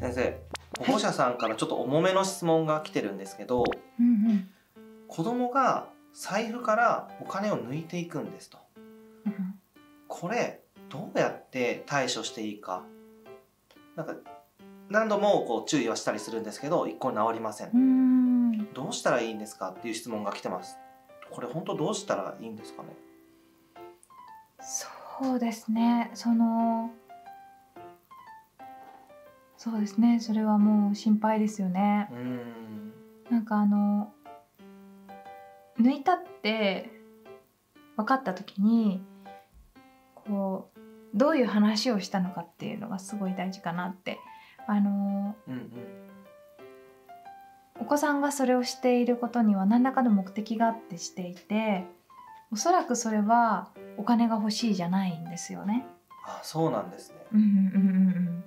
先生保護者さんからちょっと重めの質問が来てるんですけど、うんうん。子供が財布からお金を抜いていくんですと。うんこれどうやって対処していいか。なんか何度もこう注意はしたりするんですけど一向に治りません。どうしたらいいんですかっていう質問が来てます。これ本当どうしたらいいんですかね。そうですね。そのそうですね。それはもう心配ですよね。ん。なんかあの抜いたって分かった時にこうどういう話をしたのかっていうのがすごい大事かなって。あのうんうん。お子さんがそれをしていることには何らかの目的があってしていておそらくそれはお金が欲しいじゃないんですよね。あそうなんですね。うんうんうんうん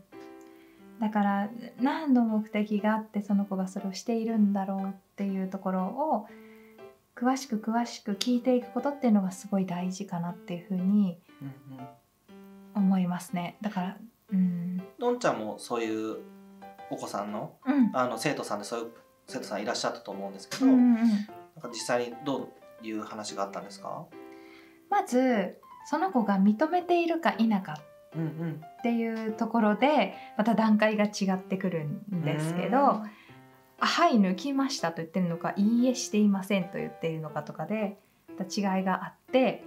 だから何の目的があってその子がそれをしているんだろうっていうところを詳しく詳しく聞いていくことっていうのがすごい大事かなっていうふうに思いますね。だからうん。のんちゃんもそういうお子さんのうん。あの生徒さんでそういう生徒さんいらっしゃったと思うんですけど、うんうんうん。なんか実際にどういう話があったんですか？まずその子が認めているか否かっていうところでまた段階が違ってくるんですけど「あはい抜きました」と言ってるのか「いいえしていません」と言っているのかとかでまた違いがあって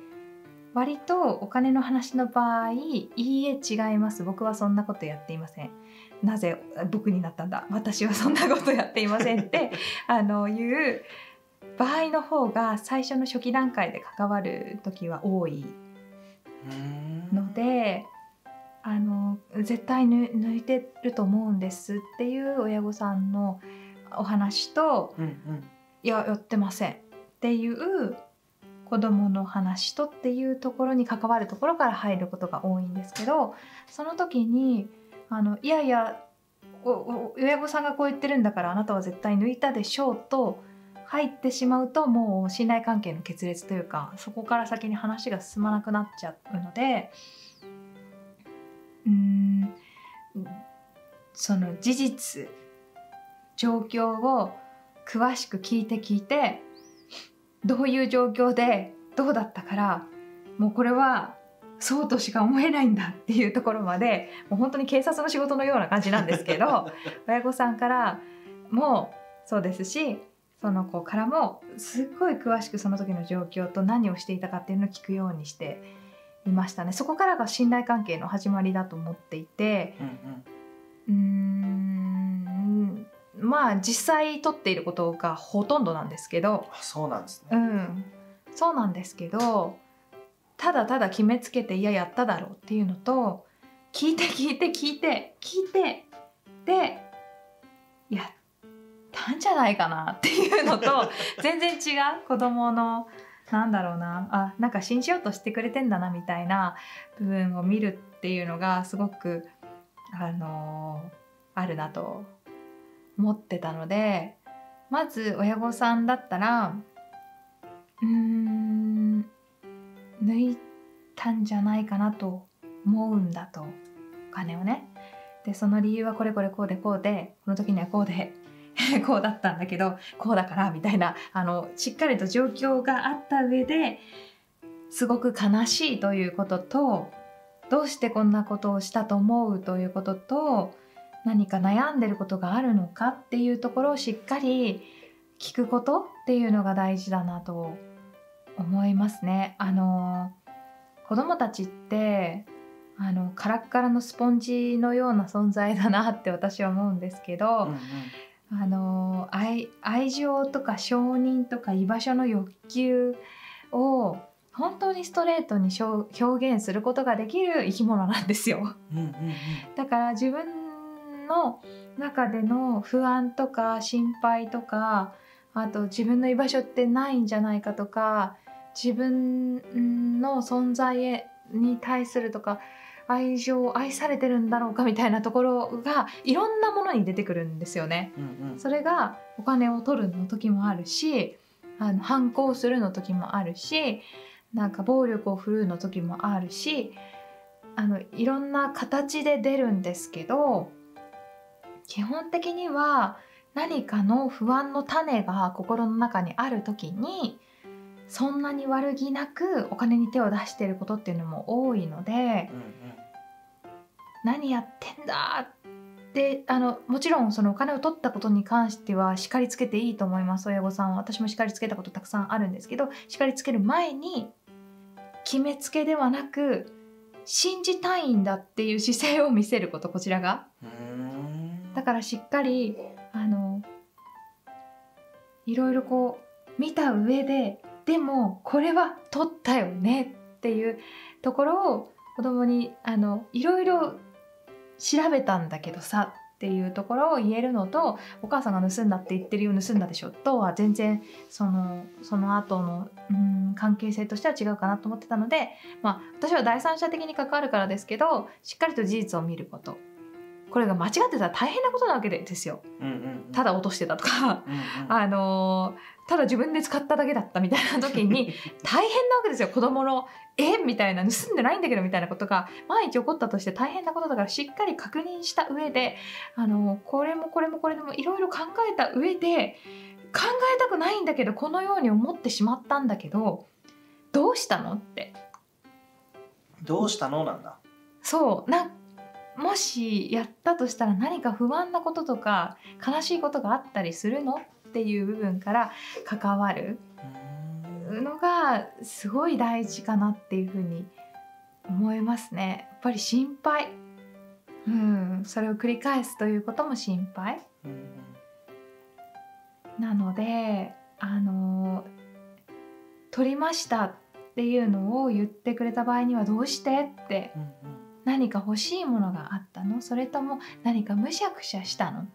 割とお金の話の場合「いいえ違います。僕はそんなことやっていません」「なぜ僕になったんだ。私はそんなことやっていません」って あのいう場合の方が最初の初期段階で関わる時は多い。のであの絶対ぬ抜いてると思うんですっていう親御さんのお話とうんうん。いややってませんっていう子供の話とっていうところに関わるところから入ることが多いんですけどその時にあのいやいや親御さんがこう言ってるんだからあなたは絶対抜いたでしょうと入ってしまうともう信頼関係の決裂というかそこから先に話が進まなくなっちゃうのでうーん。その事実状況を詳しく聞いて聞いてどういう状況でどうだったからもうこれはそうとしか思えないんだっていうところまでもう本当に警察の仕事のような感じなんですけど 親御さんからもそうですしその子からもすっごい詳しくその時の状況と何をしていたかっていうのを聞くようにしていましたね。そこからが信頼関係の始まりだと思っていてうんうんうーんまあ実際取っていることがほとんどなんですけどあそうなんですね。うんそうなんですけどただただ決めつけていややっただろうっていうのと聞いて聞いて聞いて聞いてでやったんじゃないかなっていうのと全然違う子供のなんだろうな。あなんか信じようとしてくれてんだなみたいな部分を見るっていうのがすごくあのあるなと思ってたのでまず親御さんだったらうーん抜いたんじゃないかなと思うんだと。お金をね。でその理由はこれこれこうでこうでこの時にはこうで こうだったんだけどこうだからみたいなあのしっかりと状況があった上ですごく悲しいということとどうしてこんなことをしたと思うということと何か悩んでることがあるのかっていうところをしっかり聞くことっていうのが大事だなと思いますね。あの子供たちってあのカラッカラのスポンジのような存在だなって私は思うんですけど、うんうんあの愛愛情とか承認とか居場所の欲求を本当にストレートに表表現することができる生き物なんですよ。うんうんうんだから自分の中での不安とか心配とかあと自分の居場所ってないんじゃないかとか自分の存在に対するとか愛情愛されてるんだろうかみたいなところがいろんなものに出てくるんですよね。うんうんそれがお金を取るの時もあるしあの反抗するの時もあるしなんか暴力を振るうの時もあるしあのいろんな形で出るんですけど基本的には何かの不安の種が心の中にある時にそんなに悪気なくお金に手を出していることっていうのも多いのでうんうん何やってんだってあのもちろんそのお金を取ったことに関しては叱りつけていいと思います親御さんは。私も叱りつけたことたくさんあるんですけど叱りつける前に決めつけではなく信じたいんだっていう姿勢を見せることこちらが。だからしっかりあのいろいろこう見た上ででもこれは取ったよねっていうところを子供にあのいろいろ調べたんだけどさっていうところを言えるのとお母さんが盗んだって言ってるよ盗んだでしょとは全然そのその後のうん関係性としては違うかなと思ってたので、まあ、私は第三者的に関わるからですけどしっかりと事実を見ること。これが間違ってたら大変なことなわけですよ。うんうんうん。ただ落としてたとか。うんうん。あのーただ自分で使っただけだったみたいな時に 大変なわけですよ。子供の「えみたいな盗んでないんだけどみたいなことが毎日起こったとして大変なことだからしっかり確認した上で、あのーこれもこれもこれでもいろいろ考えた上で考えたくないんだけどこのように思ってしまったんだけどどうしたのって。どうしたのなんだ。そう。なもしやったとしたら何か不安なこととか悲しいことがあったりするのっていう部分から関わるのがすごい大事かなっていうふうに思いますね。やっぱり心配、うん、それを繰り返すということも心配。なのであの取りましたっていうのを言ってくれた場合にはどうしてってうんうん。何か欲しいものがあったの？それとも何かむしゃくしゃしたの？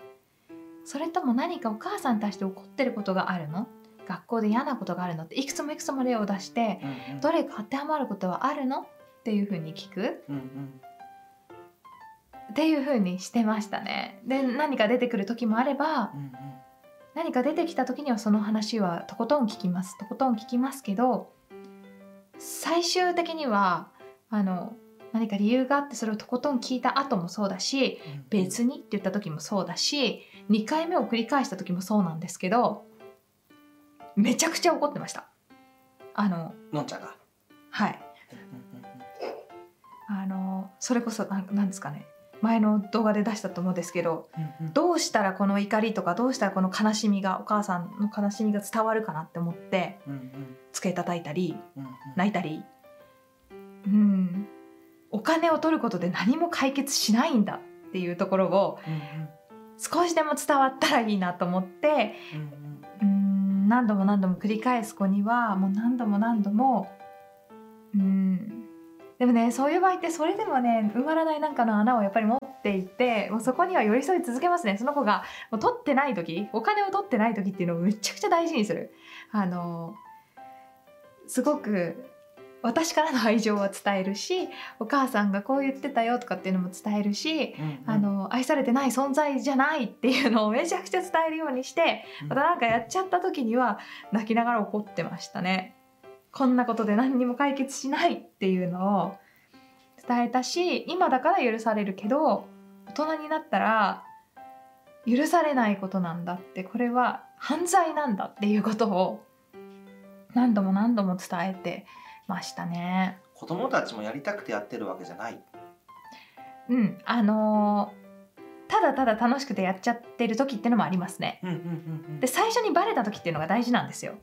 それとも何かお母さんに対して怒ってることがあるの？学校で嫌なことがあるの？っていくつもいくつも例を出してうんうん。どれか当てはまることはあるの？っていうふうに聞く。うんうん。っていうふうにしてましたね。で何か出てくる時もあればうんうん。何か出てきた時にはその話はとことん聞きますとことん聞きますけど最終的にはあの何か理由があってそれをとことん聞いた後もそうだしうん。別にって言った時もそうだし2回目を繰り返した時もそうなんですけどめちゃくちゃ怒ってました。あののんちゃんが？はい。あのそれこそなんなんですかね。前の動画で出したと思うんですけどうんうん。どうしたらこの怒りとかどうしたらこの悲しみがお母さんの悲しみが伝わるかなって思ってうんうん。机叩いたりうんうん。泣いたり。うんお金を取ることで何も解決しないんだっていうところをうん少しでも伝わったらいいなと思ってうん何度も何度も繰り返す子にはもう何度も何度もうん。でもねそういう場合ってそれでもね埋まらないなんかの穴をやっぱり持っていてもうそこには寄り添い続けますね。その子がもう取ってない時お金を取ってない時っていうのをめちゃくちゃ大事にする。あのすごく私からの愛情は伝えるしお母さんがこう言ってたよとかっていうのも伝えるしうんうんあの愛されてない存在じゃないっていうのをめちゃくちゃ伝えるようにしてまたなんかやっちゃった時には泣きながら怒ってましたね。こんなことで何にも解決しないっていうのを伝えたし今だから許されるけど大人になったら許されないことなんだってこれは犯罪なんだっていうことを何度も何度も伝えてましたね。子供たちもやりたくてやってるわけじゃないうん、あのーただただ楽しくてやっちゃってる時ってのもありますね。うんうんうんで最初にバレた時っていうのが大事なんですよ。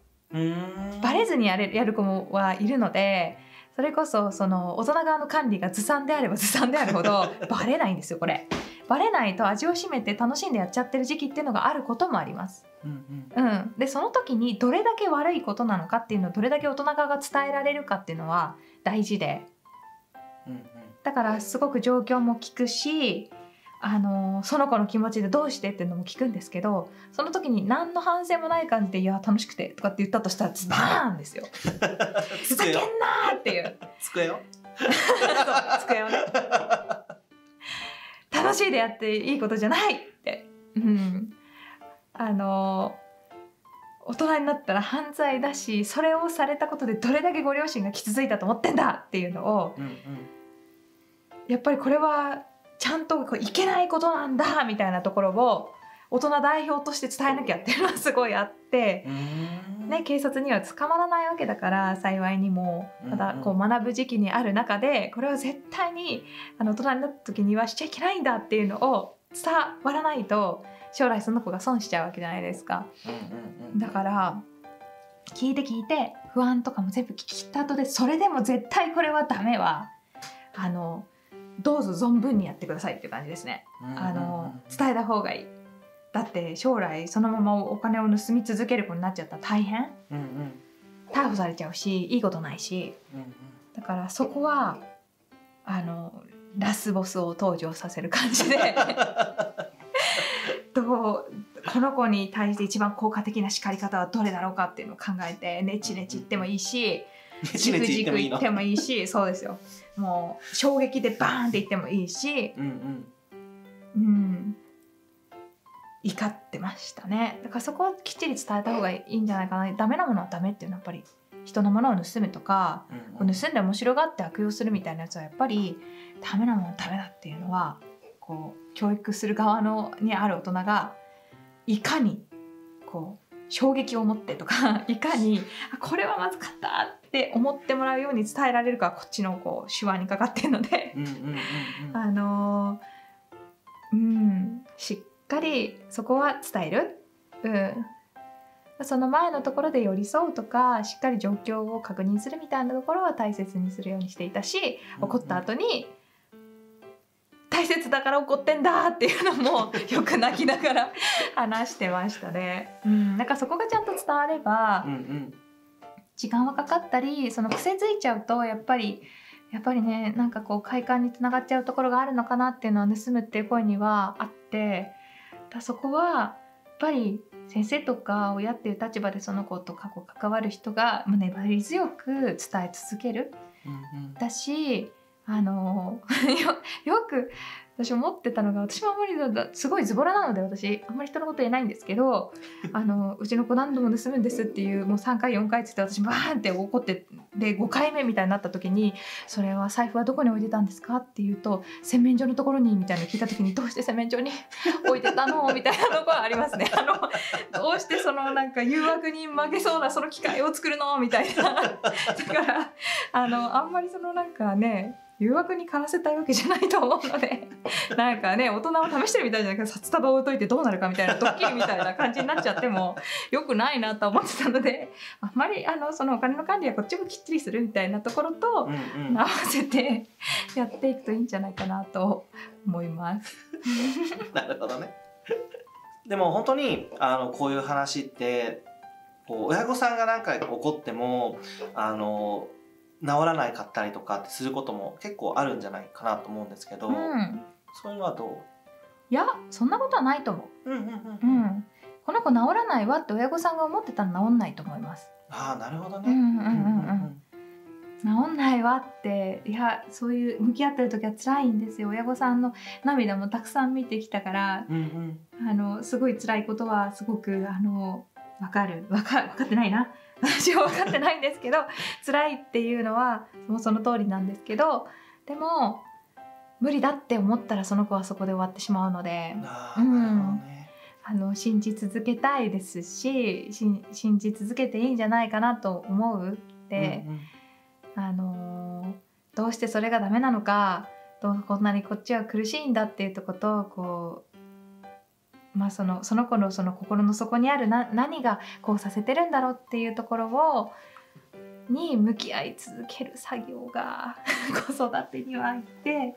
バレずにやれやる子もはいるのでそれこそその大人側の管理がずさんであればずさんであるほど バレないんですよこれ。バレないと味を占めて楽しんでやっちゃってる時期っていうのがあることもあります。うんうん。うん、でその時にどれだけ悪いことなのかっていうのをどれだけ大人側が伝えられるかっていうのは大事で。うんうん。だからすごく状況も聞くしあのその子の気持ちでどうしてっていうのも聞くんですけどその時に何の反省もない感じで「いや楽しくて」とかって言ったとしたらズバーンですよ。ふざけんなっていう。机よ 机をね。楽しいでやっていいことじゃないって、うん、あの大人になったら犯罪だしそれをされたことでどれだけご両親が傷ついたと思ってんだっていうのをうんうんやっぱりこれはちゃんとこういけないことなんだみたいなところを大人代表として伝えなきゃっていうのはすごいあって、ね、警察には捕まらないわけだから幸いにもただこう学ぶ時期にある中でこれは絶対にあの大人になった時にはしちゃいけないんだっていうのを伝わらないと将来その子が損しちゃうわけじゃないですか。だから聞いて聞いて不安とかも全部聞き切った後でそれでも絶対これはダメはあのどうぞ存分にやってくださいっていう感じですね。あの伝えた方がいい。だって将来そのままお金を盗み続ける子になっちゃったら大変。うんうん。逮捕されちゃうしいいことないし。うんうん。だからそこはあのラスボスを登場させる感じで どうこの子に対して一番効果的な叱り方はどれだろうかっていうのを考えてネチネチ言ってもいいしねちじくねちじく言言ってもいいしそうですよ。もう衝撃でバーンって言ってもいいしうんうん。うん。怒ってましたね。だからそこはきっちり伝えた方がいいんじゃないかな。ダメなものはダメっていうのはやっぱり人のものを盗むとかこう盗んで面白がって悪用するみたいなやつはやっぱりダメなものはダメだっていうのはこう教育する側のにある大人がいかにこう衝撃を持ってとか いかにあこれはまずかったって思ってもらうように伝えられるかこっちのこう手腕にかかってるので あのーうんしっかりそこは伝える、うん、その前のところで寄り添うとかしっかり状況を確認するみたいなところは大切にするようにしていたし怒った後に大切だから怒ってんだっていうのもよく泣きながら話してましたね。うん、なんかそこがちゃんと伝わればうんうん時間はかかったりその癖づいちゃうとやっぱりやっぱりねなんかこう快感につながっちゃうところがあるのかなっていうのは盗むっていう声にはあってだそこはやっぱり先生とか親っていう立場でその子と過去関わる人がまあ粘り強く伝え続けるうんうんだしあの よよく私思ってたのが私もあんまりすごいズボラなので私あんまり人のこと言えないんですけど あのうちの子何度も盗むんですっていうもう3回4回って言って私バーンって怒ってで5回目みたいになった時に「それは財布はどこに置いてたんですか?」って言うと「洗面所のところに」みたいなの聞いた時に「どうして洗面所に 置いてたの?」みたいなところありますね。あのどうしてそのなんか誘惑に負けそうなその機械を作るの？みたいな。だからあのあんまりそのなんかね誘惑に駆らせたいわけじゃないと思うのでなんかね大人を試してるみたいじゃなくて札束を置いといてどうなるかみたいなドッキリみたいな感じになっちゃっても よくないなと思ってたのであんまりあのそのお金の管理はこっちもきっちりするみたいなところとうんうん合わせてやっていくといいんじゃないかなと思います。なるほどね。でも本当にあのこういう話ってこう親御さんが何回か怒ってもあの治らないかったりとかってすることも結構あるんじゃないかなと思うんですけど、うん、そういうのはどいやそんなことはないと思う、うんうんうんう。うん、この子治らないわって親御さんが思ってたら治んないと思います。ああなるほどね。うんうんうんうん。治んないわっていやそういう向き合ってる時は辛いんですよ。親御さんの涙もたくさん見てきたからうんうん。あのすごい辛いことはすごくあの分かる。分か分かってないな私は分かってないんですけど辛いっていうのはもうその通りなんですけどでも無理だって思ったらその子はそこで終わってしまうのでうん。あの信じ続けたいですしし信じ続けていいんじゃないかなと思うって。うんうんあのーどうしてそれがダメなのかどうこんなにこっちは苦しいんだっていうとことこう、まあ、そのその子のその心の底にあるな何がこうさせてるんだろうっていうところをに向き合い続ける作業が 子育てにはあって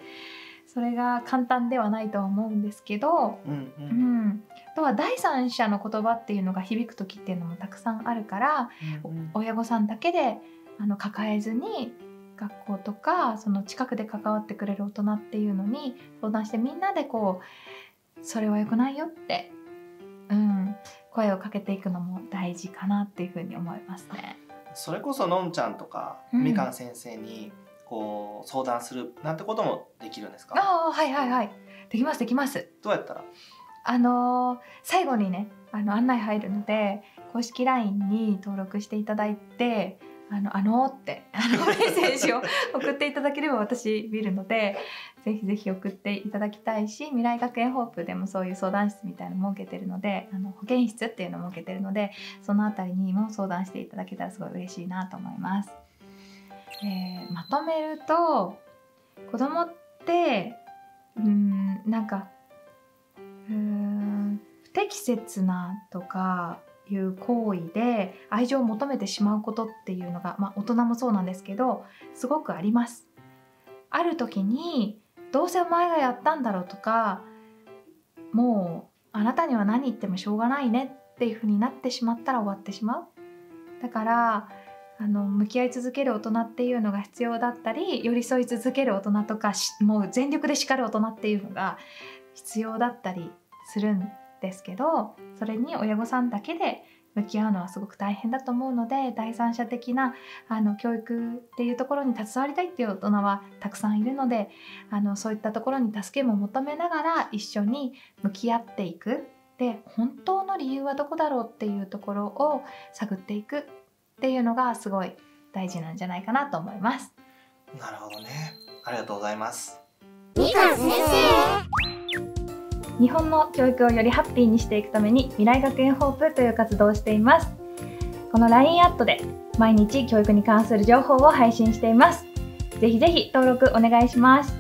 それが簡単ではないとは思うんですけど、うんううん。ん、あとは第三者の言葉っていうのが響く時っていうのもたくさんあるからうんうん。親御さんだけであの抱えずに学校とかその近くで関わってくれる大人っていうのに相談してみんなでこうそれは良くないよって、うん、声をかけていくのも大事かなっていうふうに思いますね。それこそのんちゃんとか、うん。みかん先生にこう相談するなんてこともできるんですか？ああはいはいはい。できますできます。どうやったら？あのー最後にねあの案内入るので公式 LINE に登録していただいてあの、あのって、あの メッセージを送っていただければ私見るので、ぜひぜひ送っていただきたいし、未来学園ホープでもそういう相談室みたいなの設けてるので、あの保健室っていうのを設けてるので、そのあたりにも相談していただけたらすごい嬉しいなと思います。えーまとめると、子供って、うん、なんか、うん、不適切なとか、いう行為で愛情を求めてしまうことっていうのが、まあ、大人もそうなんですけどすごくあります。ある時にどうせお前がやったんだろうとかもうあなたには何言ってもしょうがないねっていう風になってしまったら終わってしまう。だからあの向き合い続ける大人っていうのが必要だったり寄り添い続ける大人とかもう全力で叱る大人っていうのが必要だったりするんですけどそれに親御さんだけで向き合うのはすごく大変だと思うので第三者的なあの教育っていうところに携わりたいっていう大人はたくさんいるのであのそういったところに助けも求めながら一緒に向き合っていく。で本当の理由はどこだろうっていうところを探っていくっていうのがすごい大事なんじゃないかなと思います。なるほどね。ありがとうございます。みかん先日本の教育をよりハッピーにしていくために未来学園ホープという活動をしています。この LINE アットで毎日教育に関する情報を配信しています。ぜひぜひ登録お願いします。